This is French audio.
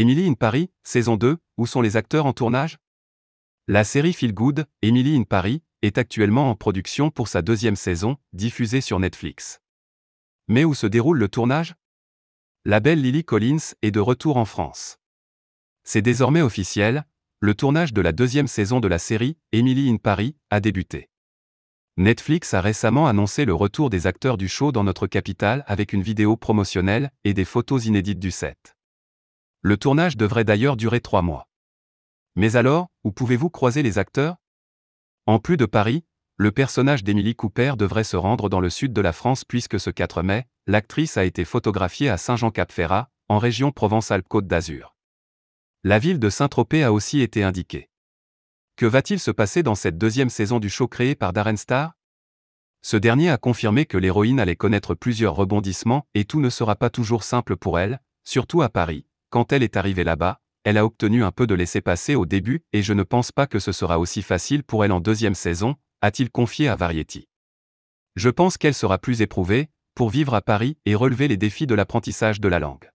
Emily in Paris, saison 2, où sont les acteurs en tournage? La série Feel Good, Emily in Paris, est actuellement en production pour sa deuxième saison, diffusée sur Netflix. Mais où se déroule le tournage? La belle Lily Collins est de retour en France. C'est désormais officiel, le tournage de la deuxième saison de la série, Emily in Paris, a débuté. Netflix a récemment annoncé le retour des acteurs du show dans notre capitale avec une vidéo promotionnelle et des photos inédites du set. Le tournage devrait d'ailleurs durer trois mois. Mais alors, où pouvez-vous croiser les acteurs? En plus de Paris, le personnage d'Emily Cooper devrait se rendre dans le sud de la France puisque ce 4 mai, l'actrice a été photographiée à Saint-Jean-Cap-Ferrat, en région Provence-Alpes-Côte d'Azur. La ville de Saint-Tropez a aussi été indiquée. Que va-t-il se passer dans cette deuxième saison du show créé par Darren Star? Ce dernier a confirmé que l'héroïne allait connaître plusieurs rebondissements et tout ne sera pas toujours simple pour elle, surtout à Paris, quand elle est arrivée là-bas, elle a obtenu un peu de laisser-passer au début et je ne pense pas que ce sera aussi facile pour elle en deuxième saison, a-t-il confié à Variety. Je pense qu'elle sera plus éprouvée, pour vivre à Paris et relever les défis de l'apprentissage de la langue.